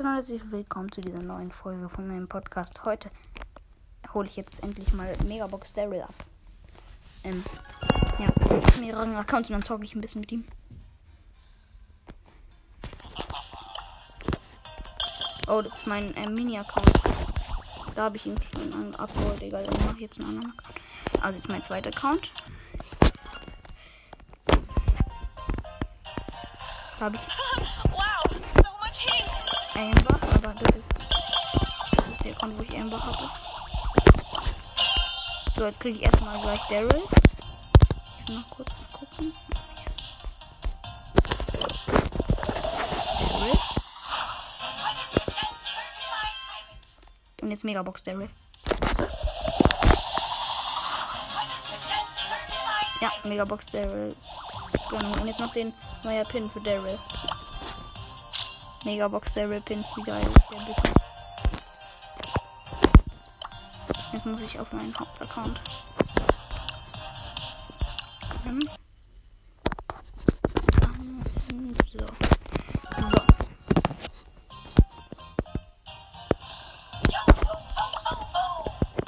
Hallo und herzlich willkommen zu dieser neuen Folge von meinem Podcast. Heute hole ich jetzt endlich mal Megabox Daryl ab. Ähm, ja, auf mehreren Accounts und dann zocke ich ein bisschen mit ihm. Oh, das ist mein äh, Mini-Account. Da habe ich ihn schon abgeholt. Egal, dann mache ich jetzt einen anderen Account. Also jetzt mein zweiter Account. Da habe ich Amber, aber das ist, das ist der Account, wo ich Amber hatte. So, jetzt kriege ich erstmal gleich Daryl. Ich will noch kurz was gucken. Daryl. 100% certified. Und jetzt Megabox Daryl. 100% certified. Ja, Megabox Daryl. Genau. Und jetzt noch den neuer Pin für Daryl. Megabox Daryl Pin. Wie geil ist der bitte? Jetzt muss ich auf meinen Hauptaccount. Ähm, So. So.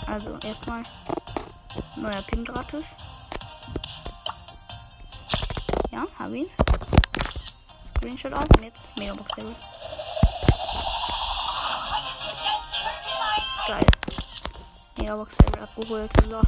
Also erstmal neuer Pin gratis. Ja, hab ihn. Screenshot auf und jetzt Megabox Daryl. 100% certified. Geil. Megabox Daryl abgeholt. So.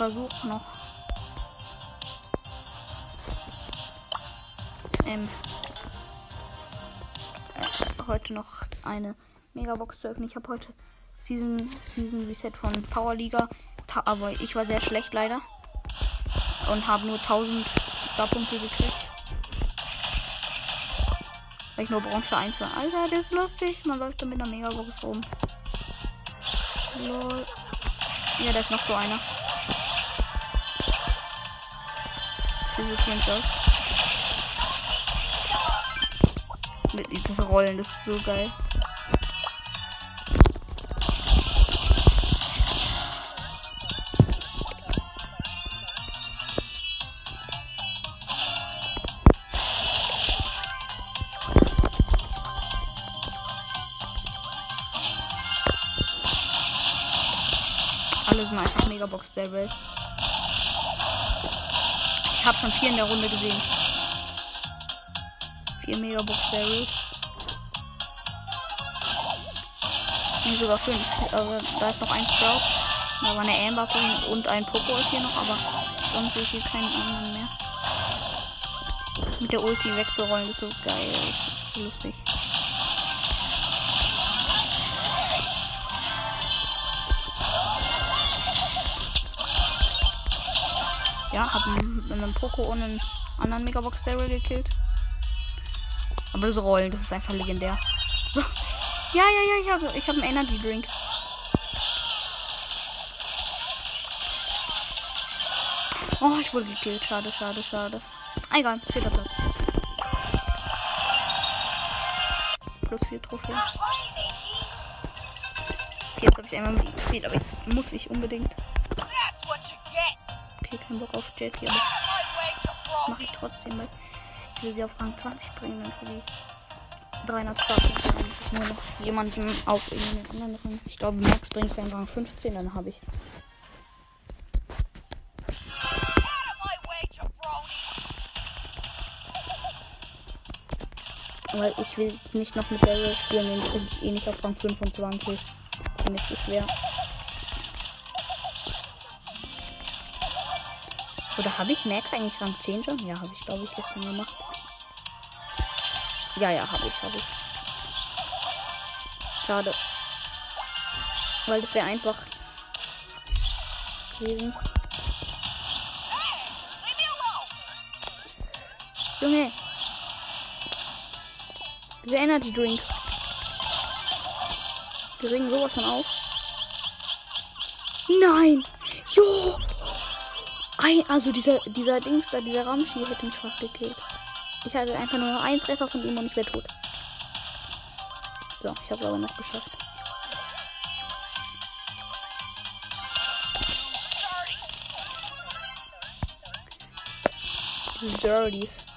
Roll the heute noch eine Megabox zu öffnen. Ich habe heute Season, Season Reset von Power Liga. Aber ich war sehr schlecht leider. Und habe nur 1000 Starpunkte gekriegt. Weil ich nur Bronze 1 war. Alter, das ist lustig. Man läuft da mit einer Megabox rum. Lol. Ja, da ist noch so einer. Diese kennt das. Mit- Das Rollen, das ist so geil. Alle sind einfach Megabox der Welt. Ich habe schon vier in der Runde gesehen. Vier Megabox Daryls. Nee, sogar fünf. Aber da ist noch ein Sprout. Da war eine Amber und ein Poco ist hier noch, aber sonst sehe hier keinen anderen mehr. Mit der Ulti wegzurollen ist so geil. Ist lustig. Ja, hab einen, einen Poco und einen anderen Megabox Daryl gekillt. Aber das Rollen, das ist einfach legendär. So. Ja, ja, ja, ich habe ich hab einen Energy Drink. Oh, ich wurde gekillt. Schade, schade, schade. Egal, vierter Platz. Plus vier Trophäen. Jetzt habe ich einmal mit ihm gespielt, aber jetzt muss ich unbedingt. Okay, kein Bock auf Jet hier, mache ich trotzdem, weil ich will sie auf Rang 20 bringen, dann kriege ich 300 Starpunkte. Dann muss ich nur noch jemanden auf irgendeinen anderen Rang. Ich glaube, Max bringt dann Rang 15, dann habe ich's. Weil ich will jetzt nicht noch mit Daryl spielen, den kriege ich eh nicht auf Rang 25. Finde ich zu schwer. Oder habe ich Max eigentlich Rang 10 schon? Ja, habe ich glaube ich gestern gemacht. Ja, ja, habe ich, habe ich. Schade. Weil das wäre einfach gewesen. Junge. Diese Energy Drinks. Die regen sowas von auf. Nein! Jo! Ei, also dieser, dieser Dings da, dieser Ramschi hätte mich fast gekillt. Ich hatte einfach nur noch einen Treffer von ihm und ich wäre tot. So, ich habe es aber noch geschafft. Dirties.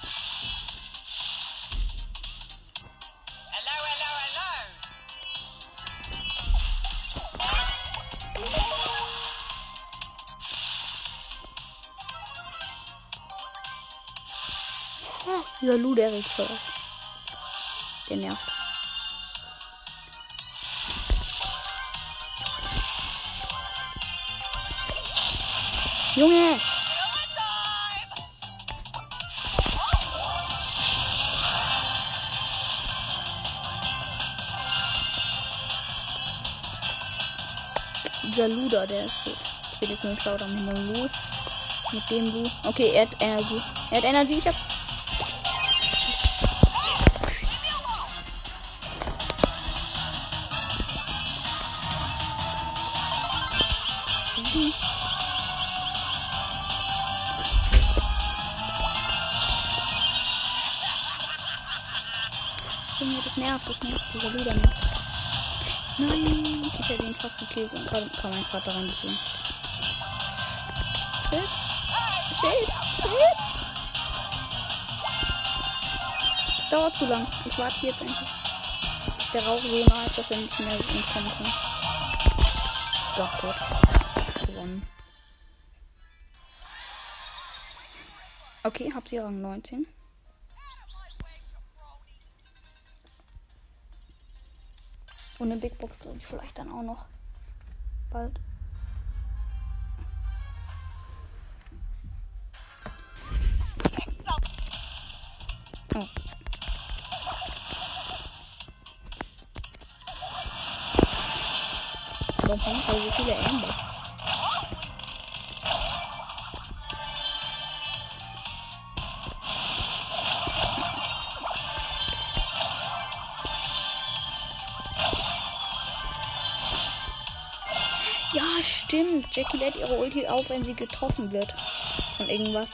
Dieser Lu, der regt voll. Der nervt. Junge! Dieser Luder, der ist so. Ich bin jetzt nur Showdown mit dem Lu. Mit dem Lu. Okay, er hat Energy. Er hat Energy, ich hab. Junge, das nervt, das nervt, dieser Luder nervt. Nein, ich hätte ihn fast gekillt und gerade kam mein Vater rein. Shit. Shit. Shit. Es dauert zu lang. Ich warte hier jetzt einfach. Bis der Rauch so nah ist, dass er nicht mehr entkommen kann. Doch, tot. Gewonnen. Okay, hab sie Rang 19. Und eine Big Box kriege ich vielleicht dann auch noch. Bald. Oh. Warum haben wir so viele Amber? Stimmt. Jackie lädt ihre Ulti auf, wenn sie getroffen wird. Von irgendwas.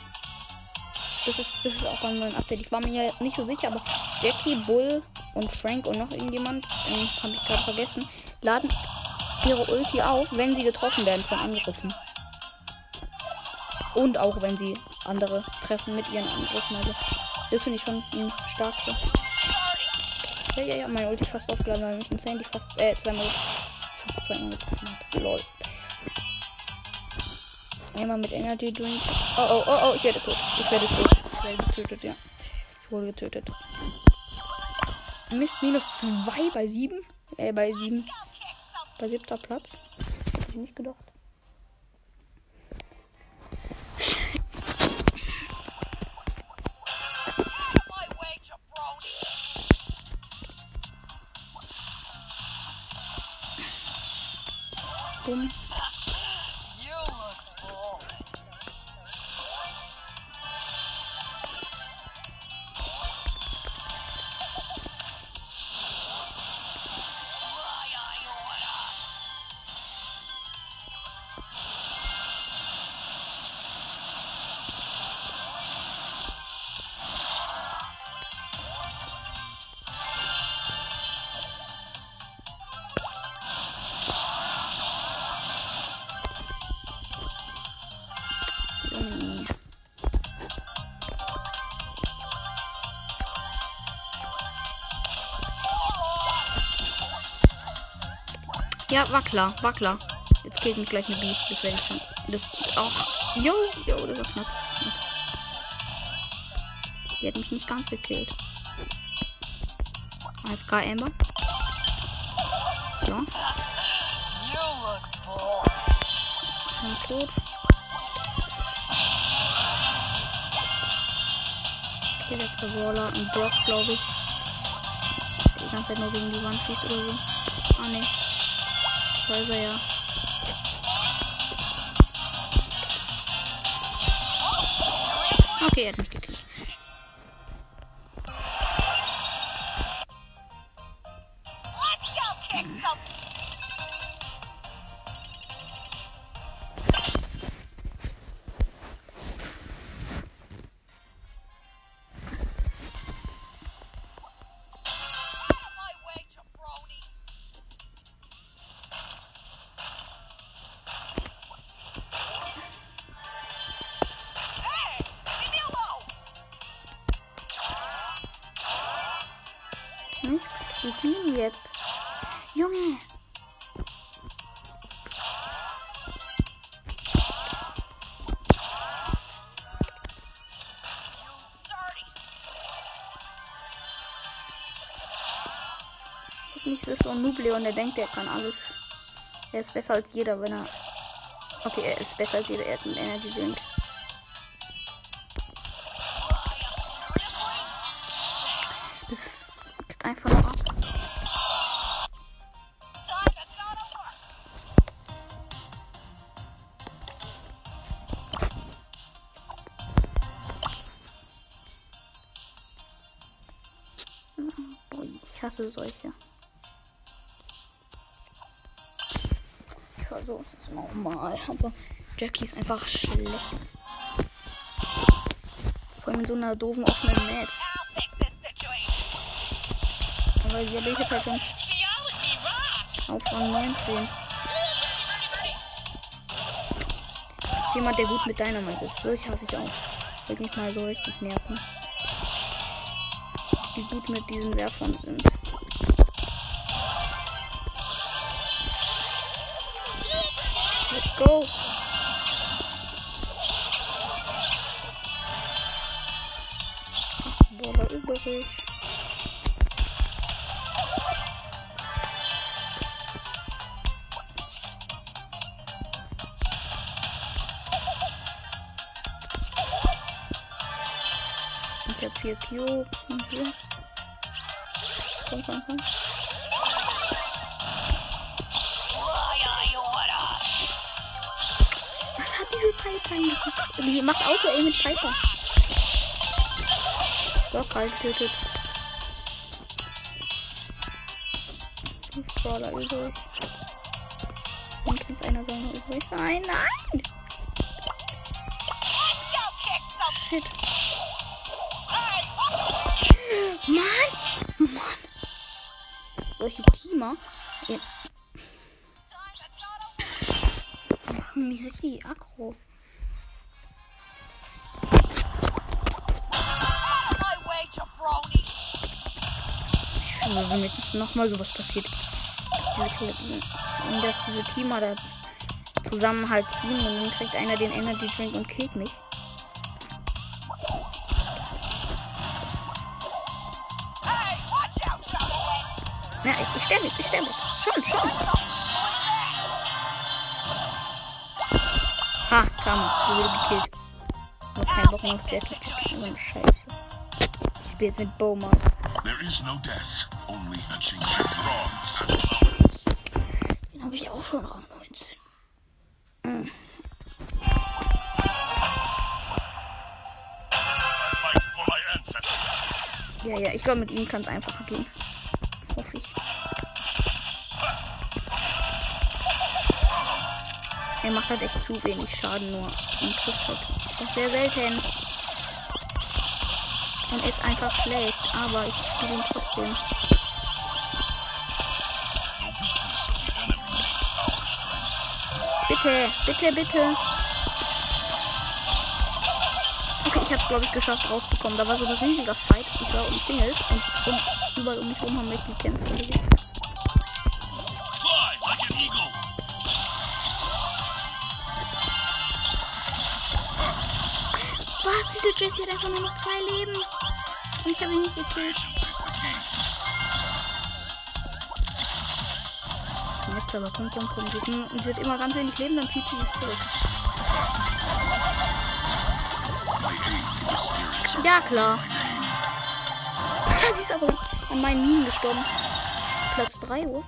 Das ist, das ist auch beim neuen Update. Ich war mir ja nicht so sicher, aber Jackie, Bull und Frank und noch irgendjemand, ähm, habe ich gerade vergessen, laden ihre Ulti auf, wenn sie getroffen werden von Angriffen. Und auch wenn sie andere treffen mit ihren Angriffen. Also, das finde ich schon ein starkes. Ja, ja, ja, meine Ulti fast aufgeladen, weil mich ein Sandy fast, äh, zweimal, fast zweimal getroffen hat. Lol. Einmal mit Energy Drink. Oh, oh, oh, oh, ich werde tot. Ich werde tot. Ich werde getötet, ja. Ich wurde getötet. Mist, minus 2 bei 7. Äh, bei 7. Bei siebter Platz. Hätte ich nicht gedacht. Ja, war klar, war klar. Jetzt killt mich gleich eine Bee. Das werde ich schon. Das auch. Jo, jo, das war knapp. Die hat mich nicht ganz gekillt. AFK Amber. So, schon tot. Okay, letzter Brawler. Ein Brock, glaube ich. Die ganze Zeit nur gegen die Wand schießt oder so. Ah, ne. Da ist er ja. Okay, er hat mich gekillt. Hoffentlich ist so ein Noob Leon, der denkt, er kann alles. Er ist besser als jeder, wenn er. Okay, er ist besser als jeder. Er hat einen Energy Drink. Aber Jackie ist einfach schlecht. Vor allem in so einer doofen offenen Map. Aber ich jetzt halt schon auf Rang 19. Ready, ready, ready. Jemand, der gut mit Dynamite ist. Solche hasse ich auch. Will mich mal so richtig nerven. Die gut mit diesen Werfern sind. Komm, komm, komm. Was hat diese Piper gemacht? Die macht Auto ey mit Piper. So, kalt getötet. Fünf Brawler übrig. Wenigstens einer soll noch übrig sein. Nein! Shit. Teamer ja, machen mich richtig aggro. Jetzt nochmal sowas passiert. Und dass diese Teamer da zusammen halt teamen und dann kriegt einer den Energy Drink und killt mich. Na, ich, sterbe jetzt, ich sterbe jetzt. Schon, schon. Ha, komm, du wurde gekillt. Ich hab keinen Bock mehr auf Jetlag. So Scheiße. Ich spiele jetzt mit Bowman. There is no death, only a change of wrongs. Den habe ich auch schon Rang 19. Mm. Fight for my ancestors. Ja, ja, ich glaube, mit ihm kann es einfacher gehen. Hoffe ich. Er macht halt echt zu wenig Schaden nur und trifft halt. Das sehr selten. Und ist einfach schlecht, aber ich spiele ihn trotzdem. Bitte, bitte, bitte. Okay, ich hab's glaube ich geschafft rauszukommen. Da war so ein riesiger Fight. Ich war umzingelt und um, überall um mich herum haben mich gekämpft. Jessie hat einfach nur noch zwei Leben. Und ich habe ihn nicht gekillt. Jetzt aber, komm, komm, komm. Sie, hat immer ganz wenig Leben, dann zieht sie sich zurück. Ja, klar. Ah, sie ist aber an meinen Minen gestorben. Platz 3, what?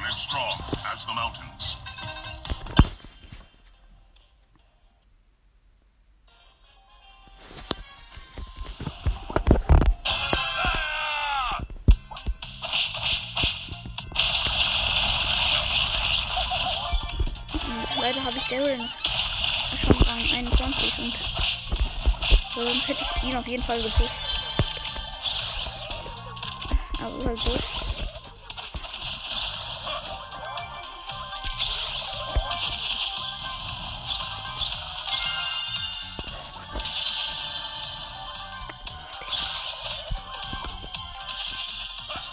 Live strong as the mountains. Ich Daryl schon Rang 21 und sonst hätte ich ihn auf jeden Fall gepusht. Aber halt so.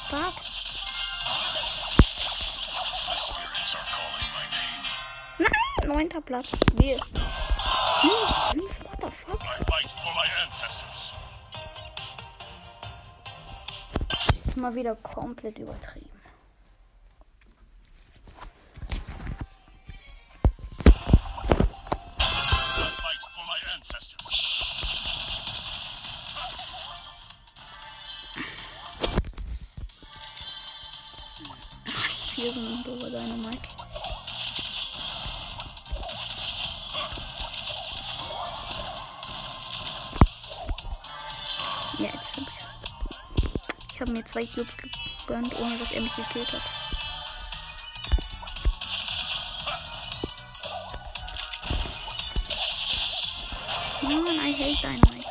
fuck? Nein, neunter Platz. Wir. Minus fünf, what the fuck? Mal wieder komplett übertrieben. Zwei Cubes gegönnt, ohne dass er mich gekillt hat. Mann, I hate Dynamite.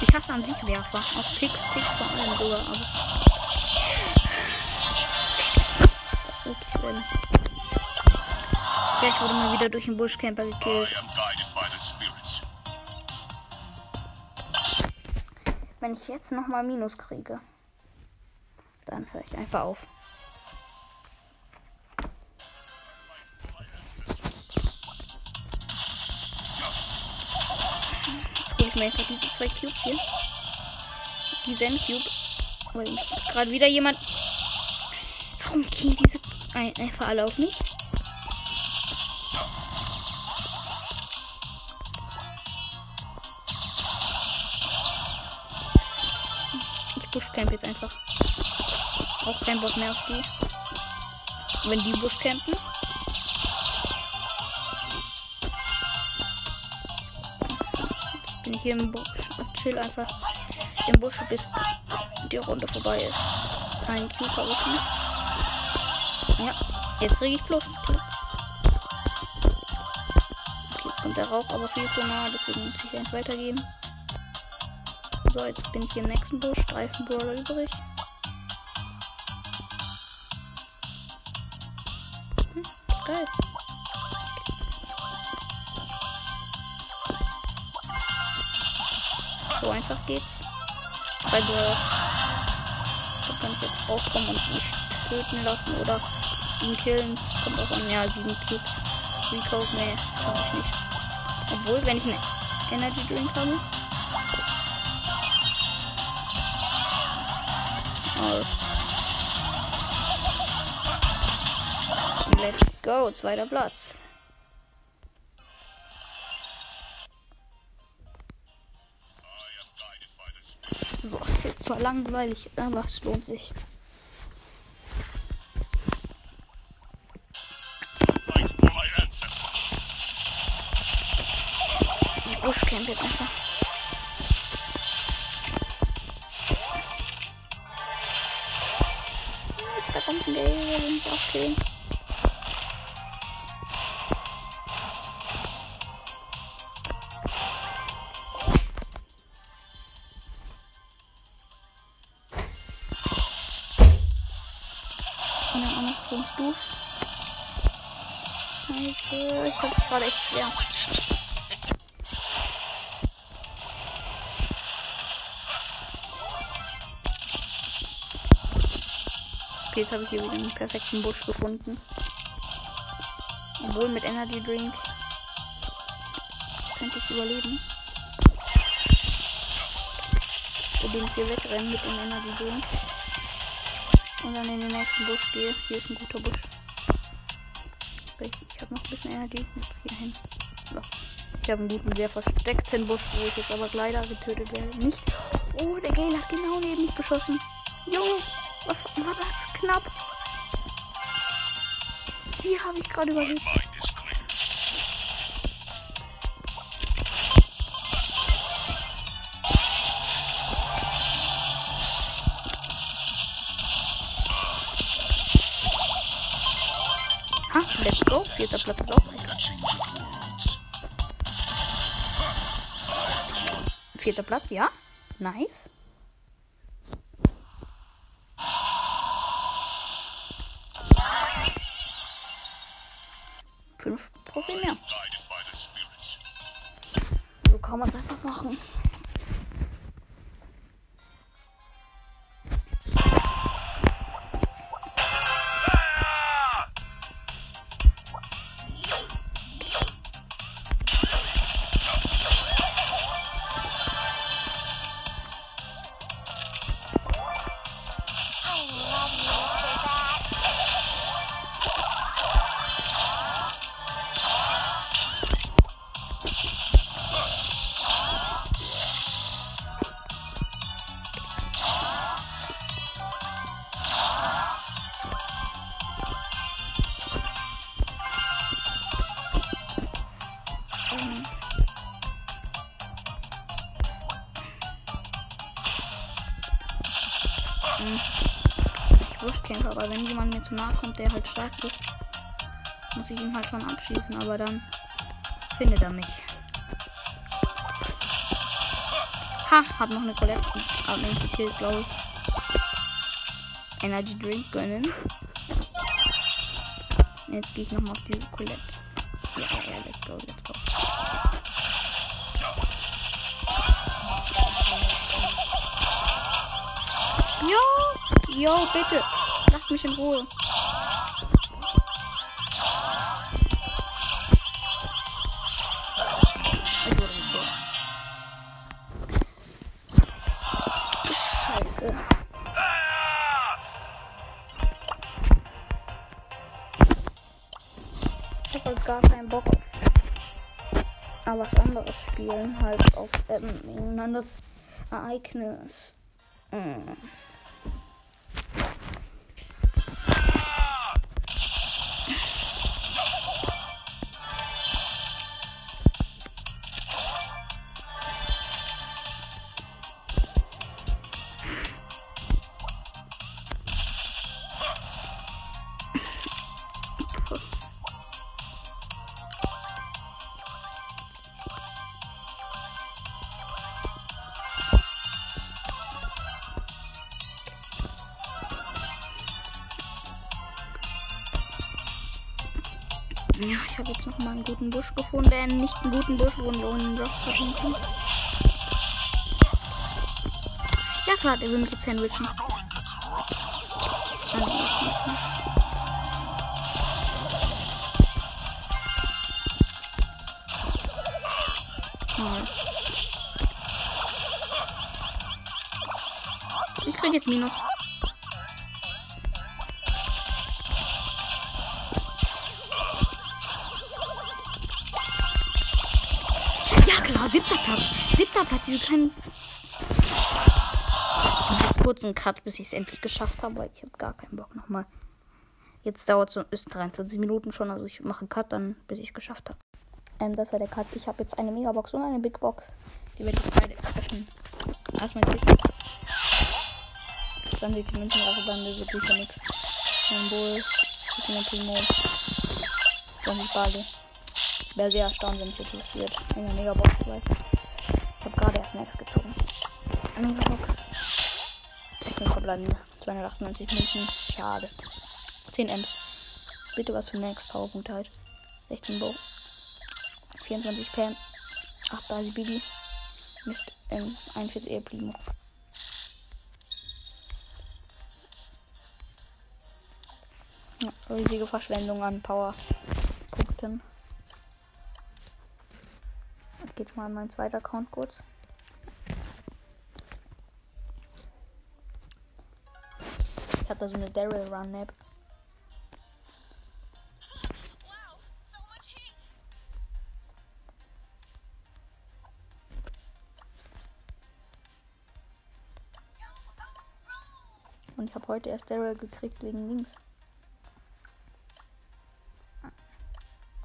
Ich hasse an sich Werfer. Auf Picks, Picks vor allem sogar, aber. Ups, wenn. Ja, ich wurde mal wieder durch den Buschcamper gekillt. Wenn ich jetzt nochmal Minus kriege, dann höre ich einfach auf. Jetzt hole ich mir einfach diese zwei Cubes hier. Die Zen Cube. Weil gerade wieder jemand. Warum gehen diese ein- einfach alle auf mich? Buschcamp jetzt einfach. Auch kein Bock mehr auf die. Wenn die buschcampen. Jetzt bin ich hier im Busch und chill einfach im Busch, bis die Runde vorbei ist. Ein Cube habe nicht. Ja, jetzt kriege ich bloß. Okay, kommt der Rauch aber viel zu nah, deswegen muss ich eins weitergeben. So, jetzt bin ich im nächsten Busch. Streifenbrawler übrig. Hm, geil. So einfach geht's. Bei Brawler. Da kann ich jetzt rauskommen und mich töten lassen oder ihn killen. Kommt auch an, ja, sieben Cubes. Recode, nee, kann ich nicht. Obwohl, wenn ich einen Energy Drink habe, Oh. Let's go, zweiter Platz. So, ist jetzt zwar langweilig, aber es lohnt sich. Kommt ein Gale, der will mich auch killen. Jetzt habe ich hier wieder einen perfekten Busch gefunden. Obwohl mit Energy Drink könnte ich überleben. Indem ich hier wegrenne mit dem Energy Drink. Und dann in den nächsten Busch gehe. Hier ist ein guter Busch. Ich, habe noch ein bisschen Energy. Jetzt hier hin. So. Ich habe einen guten, sehr versteckten Busch, wo ich jetzt aber leider getötet werde. Nicht. Oh, der Gale hat genau neben mich geschossen. Junge, was war das Wie habe ich gerade überlebt? Ha, let's go. Vierter Platz ist auch. Vierter Platz, ja. Nice. Kann man es einfach machen. Ich Wurstkämpfer, aber wenn jemand mir zu nahe kommt, der halt stark ist, muss ich ihn halt schon abschießen, aber dann findet er mich. Ha, hab noch eine Collection. Hab mich gekillt, glaube ich. Energy Drink gönnen. Jetzt gehe ich nochmal auf diese Colette. Ja, ja, let's go, let's go. Jo, jo, bitte. Lasst mich in Ruhe. Scheiße. Ich hab halt gar keinen Bock auf aber was anderes spielen, halt auf ähm, ein anderes Ereignis. Mm. Ja, ich habe jetzt noch mal einen guten Busch gefunden. Äh, nicht einen guten Busch, wo ein verdienen kann. Ja, klar, der will mich jetzt sandwichen. Ich krieg jetzt Minus. Kleinen. Und jetzt kurz einen Cut, bis ich es endlich geschafft habe, weil ich habe gar keinen Bock nochmal. Jetzt dauert es ist 23 Minuten schon, also ich mache einen Cut dann, bis ich es geschafft habe. Ähm, das war der Cut. Ich habe jetzt eine Megabox und eine Big Box. Die werde ich beide öffnen. Erstmal die Big Box. Dann die Münzenrache-Bande wird sicher nichts. Symbol, bisschen Primo. Dann die Bade. Wäre sehr erstaunt, wenn es jetzt wird. In der Megabox, weil Max gezogen. Eine Megabox. Ich bin verbleibende. 298 Münzen. Schade. 10 Ms. Bitte was für Max. Powerpunkte halt. 16 Bow. 24 Pam. 8 Basi Bibi. Mist. Ähm, 41 eher Primo. Riesige Verschwendung an Powerpunkten. Jetzt mal in meinen zweiten Account kurz. Ich hatte so eine Daryl Run Map. Und ich habe heute erst Daryl gekriegt wegen links.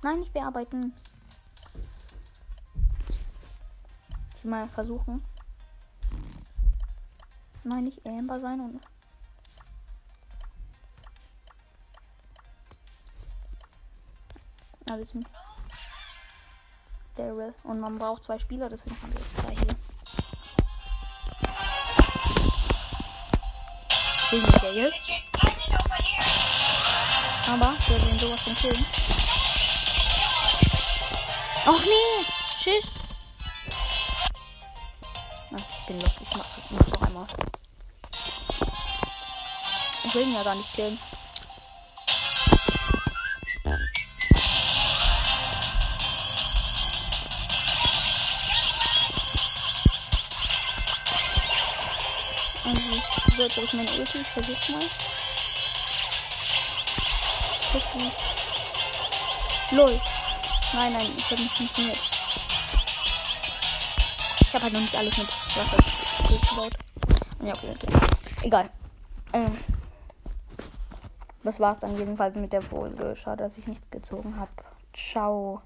Nein, nicht bearbeiten. Ich will mal versuchen. Nein, nicht Amber sein und. Wir sind Daryl. Und man braucht zwei Spieler, deswegen haben wir jetzt zwei hier. Gegen Dale. Aber ich werde den sowas von killen. Och nee! Shit! Ich bin los. Ich mach, mach's noch einmal. Ich will ihn ja gar nicht killen. Jetzt habe ich Ulti. Ich versuch's mal. Richtig. Lol. Nein, nein, ich habe nicht funktioniert. Ich habe halt noch nicht alles mit Wasser gebaut. Ja, okay, okay. Egal. Ähm, das war's dann jedenfalls mit der Folge. Schade, dass ich nicht gezogen habe. Ciao.